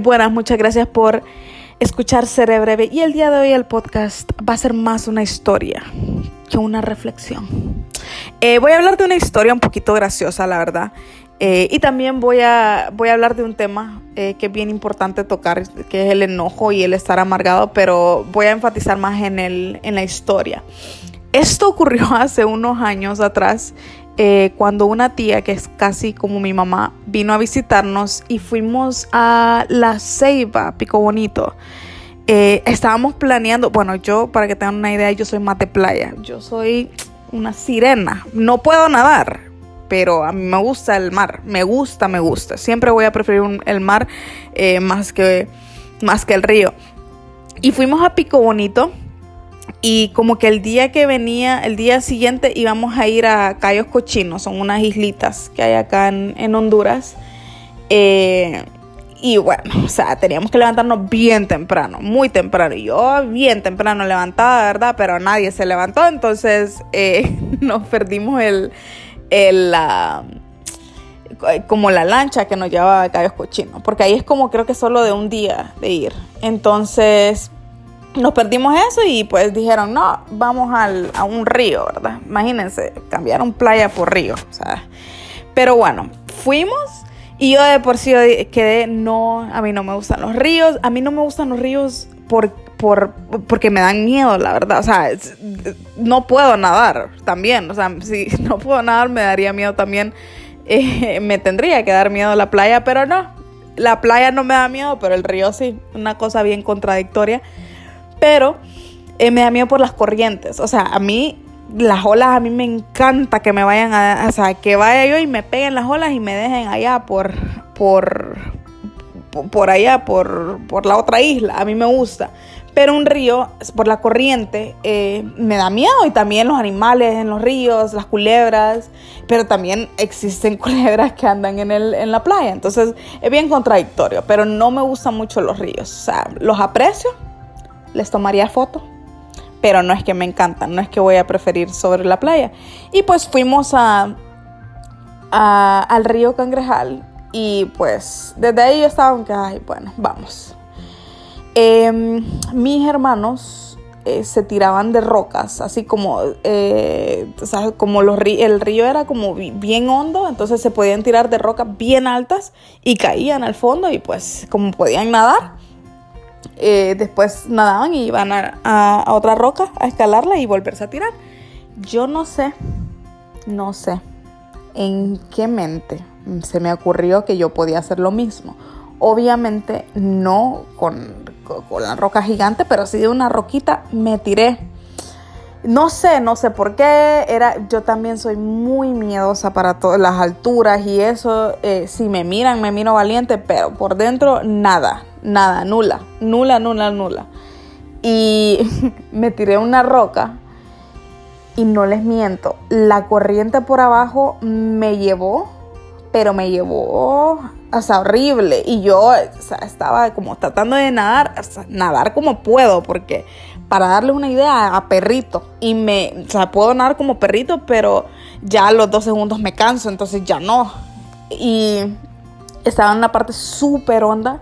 Buenas, muchas gracias por escuchar Seré Breve. Y el día de hoy el podcast va a ser más una historia que una reflexión. Eh, voy a hablar de una historia un poquito graciosa, la verdad. Eh, y también voy a, voy a hablar de un tema eh, que es bien importante tocar, que es el enojo y el estar amargado, pero voy a enfatizar más en, el, en la historia. Esto ocurrió hace unos años atrás eh, cuando una tía, que es casi como mi mamá, vino a visitarnos y fuimos a La Ceiba, Pico Bonito. Eh, estábamos planeando, bueno, yo, para que tengan una idea, yo soy mate playa. Yo soy una sirena. No puedo nadar, pero a mí me gusta el mar. Me gusta, me gusta. Siempre voy a preferir el mar eh, más, que, más que el río. Y fuimos a Pico Bonito y como que el día que venía, el día siguiente íbamos a ir a Cayos Cochinos, son unas islitas que hay acá en, Honduras. Eh, y bueno, o sea, teníamos que levantarnos bien temprano, muy temprano. Y yo bien temprano levantada, ¿verdad? Pero nadie se levantó, entonces eh, nos perdimos el, el como la lancha que nos llevaba a Cayos Cochinos, porque ahí es como creo que solo de un día de ir. Entonces, nos perdimos eso y pues dijeron, no, vamos a un río, ¿verdad? Imagínense, cambiaron playa por río, sea. Pero bueno, fuimos y yo de por sí quedé, no, a mí no me gustan los ríos, a mí no me gustan los ríos por, por, porque me dan miedo, la verdad, o sea, no puedo nadar también, o sea, si no puedo nadar me daría miedo también, eh, me tendría que dar miedo la playa, pero no, la playa no me da miedo, pero el río sí, una cosa bien contradictoria. Pero eh, me da miedo por las corrientes. O sea, a mí las olas, a mí me encanta que me vayan a, o sea, que vaya yo y me peguen las olas y me dejen allá por, por, por allá, por, por la otra isla. A mí me gusta. Pero un río, por la corriente, eh, me da miedo. Y también los animales en los ríos, las culebras. Pero también existen culebras que andan en, el, en la playa. Entonces es bien contradictorio. Pero no me gustan mucho los ríos. O sea, los aprecio, les tomaría foto, pero no es que me encantan, no es que voy a preferir sobre la playa. Y pues fuimos a, al río Cangrejal y pues desde ahí yo estaba aunque, ay, bueno, vamos. Em, mis hermanos eh, se tiraban de rocas, así como, eh, como los el río era como bien hondo, entonces se podían tirar de rocas bien altas y caían al fondo y pues como podían nadar, eh, después nadaban y iban a, otra roca a escalarla y volverse a tirar. Yo no sé, no sé en qué mente se me ocurrió que yo podía hacer lo mismo. Obviamente no con, la roca gigante, pero sí de una roquita me tiré. No sé, no sé por qué. Era, yo también soy muy miedosa para todas las alturas y eso. Eh, si me miran, me miro valiente, pero por dentro nada, nada, nula, nula, nula, nula. Y me tiré una roca y no les miento, la corriente por abajo me llevó, pero me llevó, sea, horrible. Y yo estaba como tratando de nadar, nadar como puedo, porque para darles una idea, a perrito. Y me, o sea, puedo nadar como perrito, pero ya a los dos segundos me canso, entonces ya no. Y estaba en una parte súper honda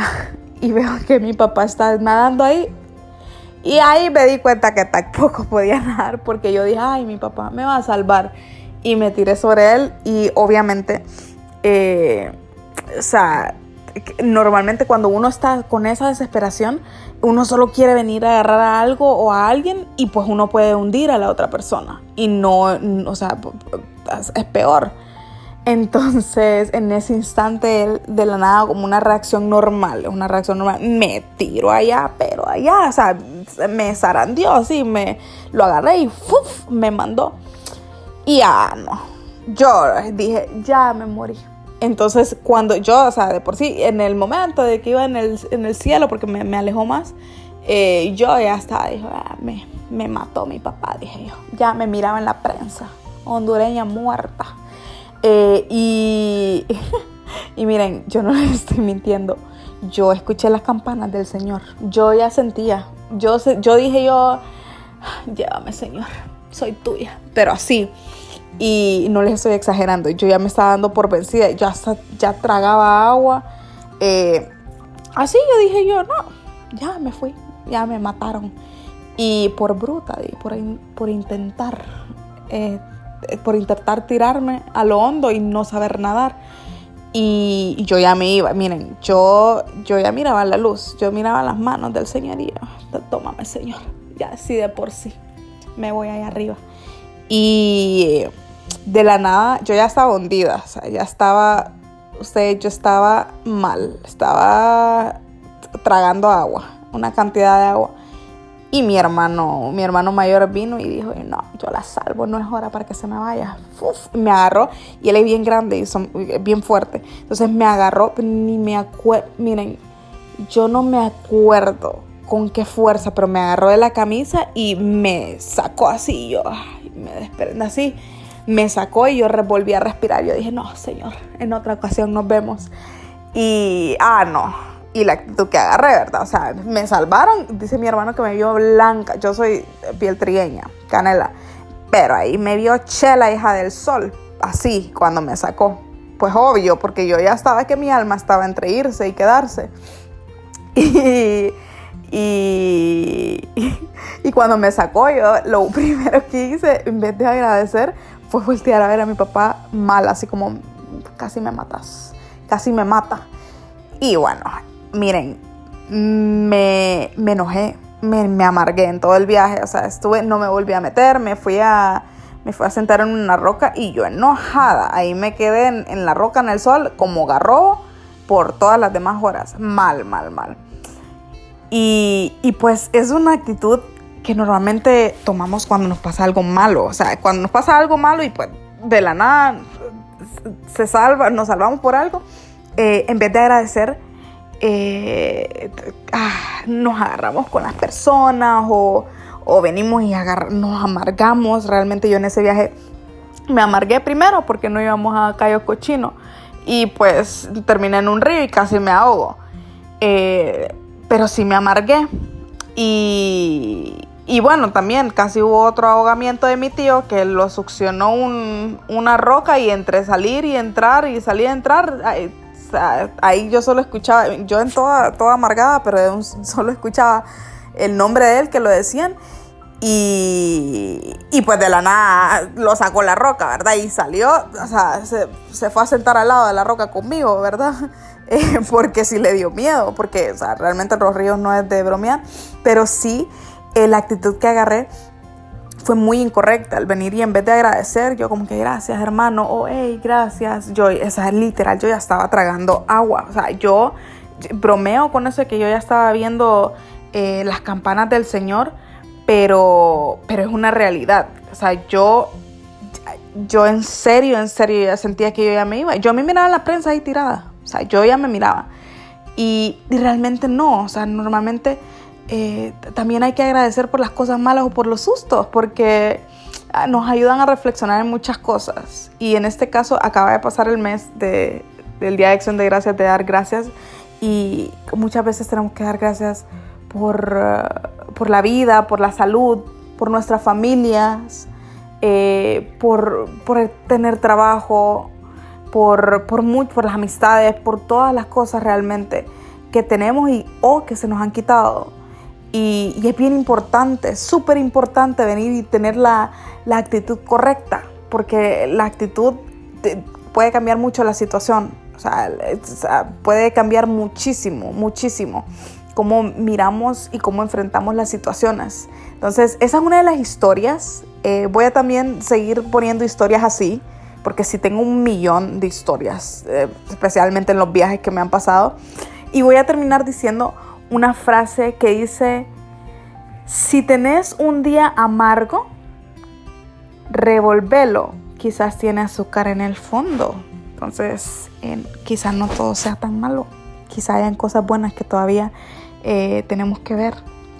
y veo que mi papá está nadando ahí. Y ahí me di cuenta que tampoco podía nadar porque yo dije, ay, mi papá me va a salvar. Y me tiré sobre él y obviamente, eh, o sea, normalmente cuando uno está con esa desesperación, uno solo quiere venir a agarrar a algo o a alguien y pues uno puede hundir a la otra persona. Y no, o sea, es peor. Entonces, en ese instante de la nada, como una reacción normal, una reacción normal, me tiro allá, pero allá, o sea, me zarandió así, me lo agarré y me mandó. Y ya no, yo dije, ya me morí. Entonces, cuando yo, o sea, de por sí, en el momento de que iba en el, en el cielo, porque me, me alejó más, eh, yo ya estaba, ah, me, me mató mi papá, dije yo. Ya me miraba en la prensa, hondureña muerta. Eh, y, y miren, yo no les estoy mintiendo. Yo escuché las campanas del Señor. Yo ya sentía. Yo, yo dije yo, llévame Señor, soy tuya. Pero así. Y no les estoy exagerando. Yo ya me estaba dando por vencida. Yo ya tragaba agua. Eh, así yo dije yo, no, ya me fui, ya me mataron. Y por bruta, por, por intentar, eh, por intentar tirarme a lo hondo y no saber nadar. Y yo ya me iba, miren, yo, yo ya miraba la luz, yo miraba las manos del Señor y yo, tómame Señor, ya así de por sí, me voy ahí arriba. Y de la nada, yo ya estaba hundida, o sea, ya estaba, usted, yo estaba mal, estaba tragando agua, una cantidad de agua. Y mi hermano, mi hermano mayor vino y dijo, no, yo la salvo, no es hora para que se me vaya. me agarró y él es bien grande y son, bien fuerte. Entonces me agarró, ni me acuerdo, miren, yo no me acuerdo con qué fuerza, pero me agarró de la camisa y me sacó así, yo me desprende así. Me sacó y yo volví a respirar. Yo dije, no, señor, en otra ocasión nos vemos. Y, ah, no, y la actitud que agarré, ¿verdad? O sea, me salvaron, dice mi hermano que me vio blanca, yo soy piel trigueña, canela, pero ahí me vio chela, hija del sol, así, cuando me sacó. Pues obvio, porque yo ya estaba que mi alma estaba entre irse y quedarse. Y, y, y cuando me sacó, yo lo primero que hice, en vez de agradecer, fue voltear a ver a mi papá mal, así como, casi me matas, casi me mata. Y bueno, miren, me, enojé, me, amargué en todo el viaje, o sea, estuve, no me volví a meter, me fui a, me fui a sentar en una roca y yo enojada, ahí me quedé en, la roca en el sol como garro por todas las demás horas, mal, mal, mal. Y, y pues es una actitud que normalmente tomamos cuando nos pasa algo malo, o sea, cuando nos pasa algo malo y pues de la nada se salva, nos salvamos por algo, eh, en vez de agradecer, eh, ah, nos agarramos con las personas o, venimos y nos amargamos. Realmente yo en ese viaje me amargué primero porque no íbamos a Cayo Cochino y pues terminé en un río y casi me ahogo. Eh, pero sí me amargué. Y, y, bueno, también casi hubo otro ahogamiento de mi tío que lo succionó una roca y entre salir y entrar y salir y entrar, ahí yo solo escuchaba, yo en toda, toda amargada, pero solo escuchaba el nombre de él que lo decían. Y, y, pues de la nada lo sacó la roca, ¿verdad? Y salió, o sea, se, fue a sentar al lado de la roca conmigo, ¿verdad? Eh, porque sí le dio miedo, porque o sea, realmente los ríos no es de bromear, pero sí eh, la actitud que agarré fue muy incorrecta al venir y en vez de agradecer, yo como que gracias hermano, o oh, hey, gracias, yo, esa literal, yo ya estaba tragando agua, o sea, yo bromeo con eso que yo ya estaba viendo eh, las campanas del Señor, pero, pero es una realidad, o sea, yo, yo en serio, en serio ya sentía que yo ya me iba, yo me miraba la prensa ahí tirada, o sea, yo ya me miraba, y, y realmente no, o sea, normalmente eh, también hay que agradecer por las cosas malas o por los sustos, porque ah, nos ayudan a reflexionar en muchas cosas. Y en este caso acaba de pasar el mes de, del Día de Acción de Gracias, de dar gracias. Y muchas veces tenemos que dar gracias por, ah, por la vida, por la salud, por nuestras familias, eh, por, por, tener trabajo, por, por, por las amistades, por todas las cosas realmente que tenemos y o que se nos han quitado. Y, es bien importante, súper importante venir y tener la, actitud correcta, porque la actitud puede cambiar mucho la situación, o sea, puede cambiar muchísimo, muchísimo cómo miramos y cómo enfrentamos las situaciones. Entonces, esa es una de las historias. Eh, voy a también seguir poniendo historias así, porque sí tengo un millón de historias, eh, especialmente en los viajes que me han pasado. Y voy a terminar diciendo una frase que dice, si tenés un día amargo, revolvelo, quizás tiene azúcar en el fondo. Entonces, quizás no todo sea tan malo, quizás hayan cosas buenas que todavía eh, tenemos que ver,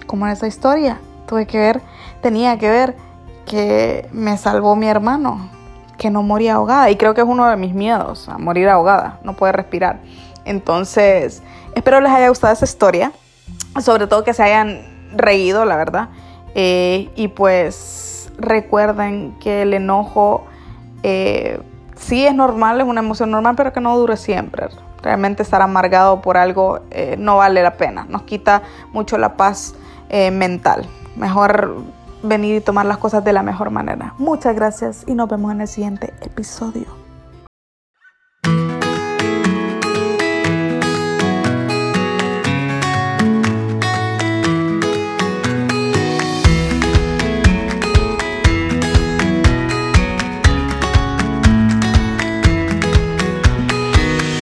como en esa historia. Tuve que ver, tenía que ver que me salvó mi hermano, que no moría ahogada. Y creo que es uno de mis miedos, a morir ahogada, no poder respirar. Entonces, espero les haya gustado esa historia sobre todo que se hayan reído, la verdad. Eh, y pues recuerden que el enojo eh, sí es normal, es una emoción normal, pero que no dure siempre. Realmente estar amargado por algo eh, no vale la pena, nos quita mucho la paz mental. Mejor venir y tomar las cosas de la mejor manera. Muchas gracias y nos vemos en el siguiente episodio.